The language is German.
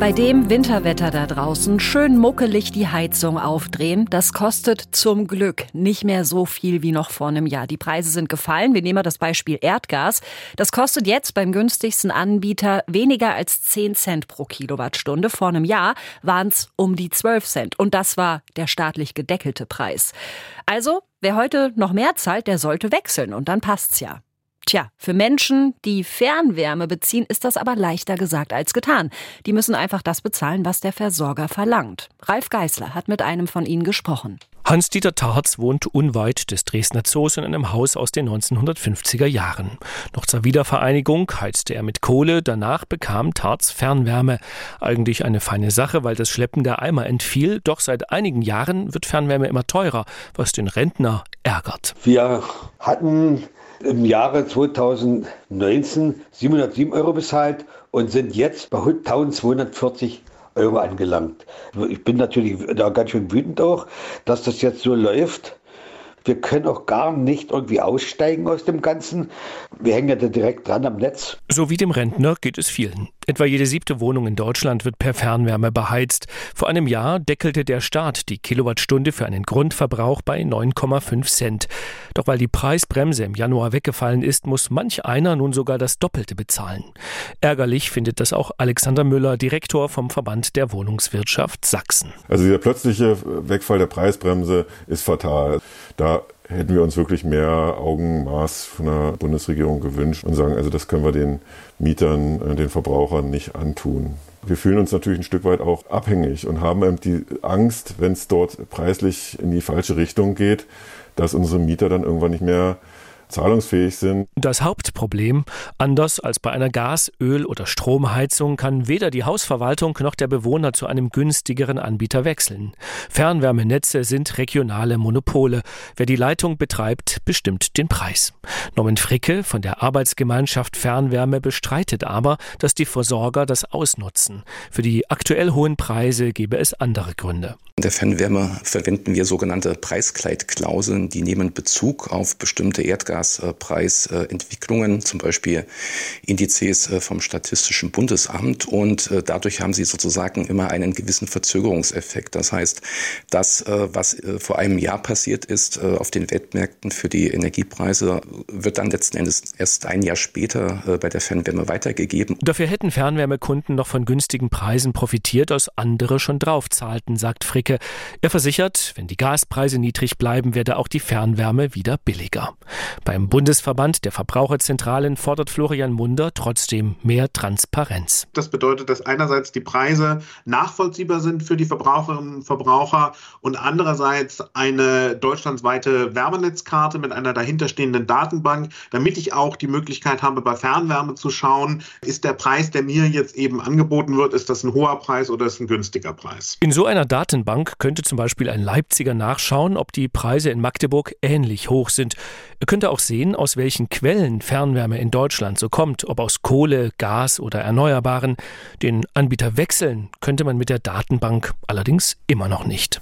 Bei dem Winterwetter da draußen schön muckelig die Heizung aufdrehen, das kostet zum Glück nicht mehr so viel wie noch vor einem Jahr. Die Preise sind gefallen. Wir nehmen mal das Beispiel Erdgas. Das kostet jetzt beim günstigsten Anbieter weniger als 10 Cent pro Kilowattstunde. Vor einem Jahr waren es um die 12 Cent. Und das war der staatlich gedeckelte Preis. Also, wer heute noch mehr zahlt, der sollte wechseln. Und dann passt's ja. Tja, für Menschen, die Fernwärme beziehen, ist das aber leichter gesagt als getan. Die müssen einfach das bezahlen, was der Versorger verlangt. Ralf Geißler hat mit einem von ihnen gesprochen. Hans-Dieter Tarz wohnt unweit des Dresdner Zoos in einem Haus aus den 1950er Jahren. Noch zur Wiedervereinigung heizte er mit Kohle, danach bekam Tarz Fernwärme. Eigentlich eine feine Sache, weil das Schleppen der Eimer entfiel, doch seit einigen Jahren wird Fernwärme immer teurer, was den Rentner ärgert. Wir hatten im Jahre 2019 707 Euro bezahlt und sind jetzt bei 1240 Euro angelangt. Ich bin natürlich da ganz schön wütend auch, dass das jetzt so läuft. Wir können auch gar nicht irgendwie aussteigen aus dem Ganzen. Wir hängen ja da direkt dran am Netz. So wie dem Rentner geht es vielen. Etwa jede siebte Wohnung in Deutschland wird per Fernwärme beheizt. Vor einem Jahr deckelte der Staat die Kilowattstunde für einen Grundverbrauch bei 9,5 Cent. Doch weil die Preisbremse im Januar weggefallen ist, muss manch einer nun sogar das Doppelte bezahlen. Ärgerlich findet das auch Alexander Müller, Direktor vom Verband der Wohnungswirtschaft Sachsen. Also der plötzliche Wegfall der Preisbremse ist fatal. Da hätten wir uns wirklich mehr Augenmaß von der Bundesregierung gewünscht und sagen, also das können wir den Mietern, äh, den Verbrauchern nicht antun. Wir fühlen uns natürlich ein Stück weit auch abhängig und haben eben die Angst, wenn es dort preislich in die falsche Richtung geht, dass unsere Mieter dann irgendwann nicht mehr zahlungsfähig sind. Das Hauptproblem, anders als bei einer Gas-, Öl- oder Stromheizung, kann weder die Hausverwaltung noch der Bewohner zu einem günstigeren Anbieter wechseln. Fernwärmenetze sind regionale Monopole. Wer die Leitung betreibt, bestimmt den Preis. Norman Fricke von der Arbeitsgemeinschaft Fernwärme bestreitet aber, dass die Versorger das ausnutzen. Für die aktuell hohen Preise gebe es andere Gründe. In der Fernwärme verwenden wir sogenannte Preiskleidklauseln, die nehmen Bezug auf bestimmte Erdgaspreisentwicklungen, zum Beispiel Indizes äh, vom Statistischen Bundesamt und äh, dadurch haben sie sozusagen immer einen gewissen Verzögerungseffekt. Das heißt, das, äh, was vor einem Jahr passiert ist auf den Weltmärkten für die Energiepreise, wird dann letzten Endes erst ein Jahr später bei der Fernwärme weitergegeben. Dafür hätten Fernwärmekunden noch von günstigen Preisen profitiert, aus andere schon draufzahlten, sagt Frick Strecke. Er versichert, wenn die Gaspreise niedrig bleiben, werde auch die Fernwärme wieder billiger. Beim Bundesverband der Verbraucherzentralen fordert Florian Munder trotzdem mehr Transparenz. Das bedeutet, dass einerseits die Preise nachvollziehbar sind für die Verbraucherinnen und Verbraucher und andererseits eine deutschlandweite Wärmenetzkarte mit einer dahinterstehenden Datenbank, damit ich auch die Möglichkeit habe, bei Fernwärme zu schauen, ist der Preis, der mir jetzt eben angeboten wird, ist das ein hoher Preis oder ist ein günstiger Preis. In so einer Datenbank Bank könnte zum Beispiel ein Leipziger nachschauen, ob die Preise in Magdeburg ähnlich hoch sind. Er könnte auch sehen, aus welchen Quellen Fernwärme in Deutschland so kommt, ob aus Kohle, Gas oder Erneuerbaren. Den Anbieter wechseln könnte man mit der Datenbank allerdings immer noch nicht.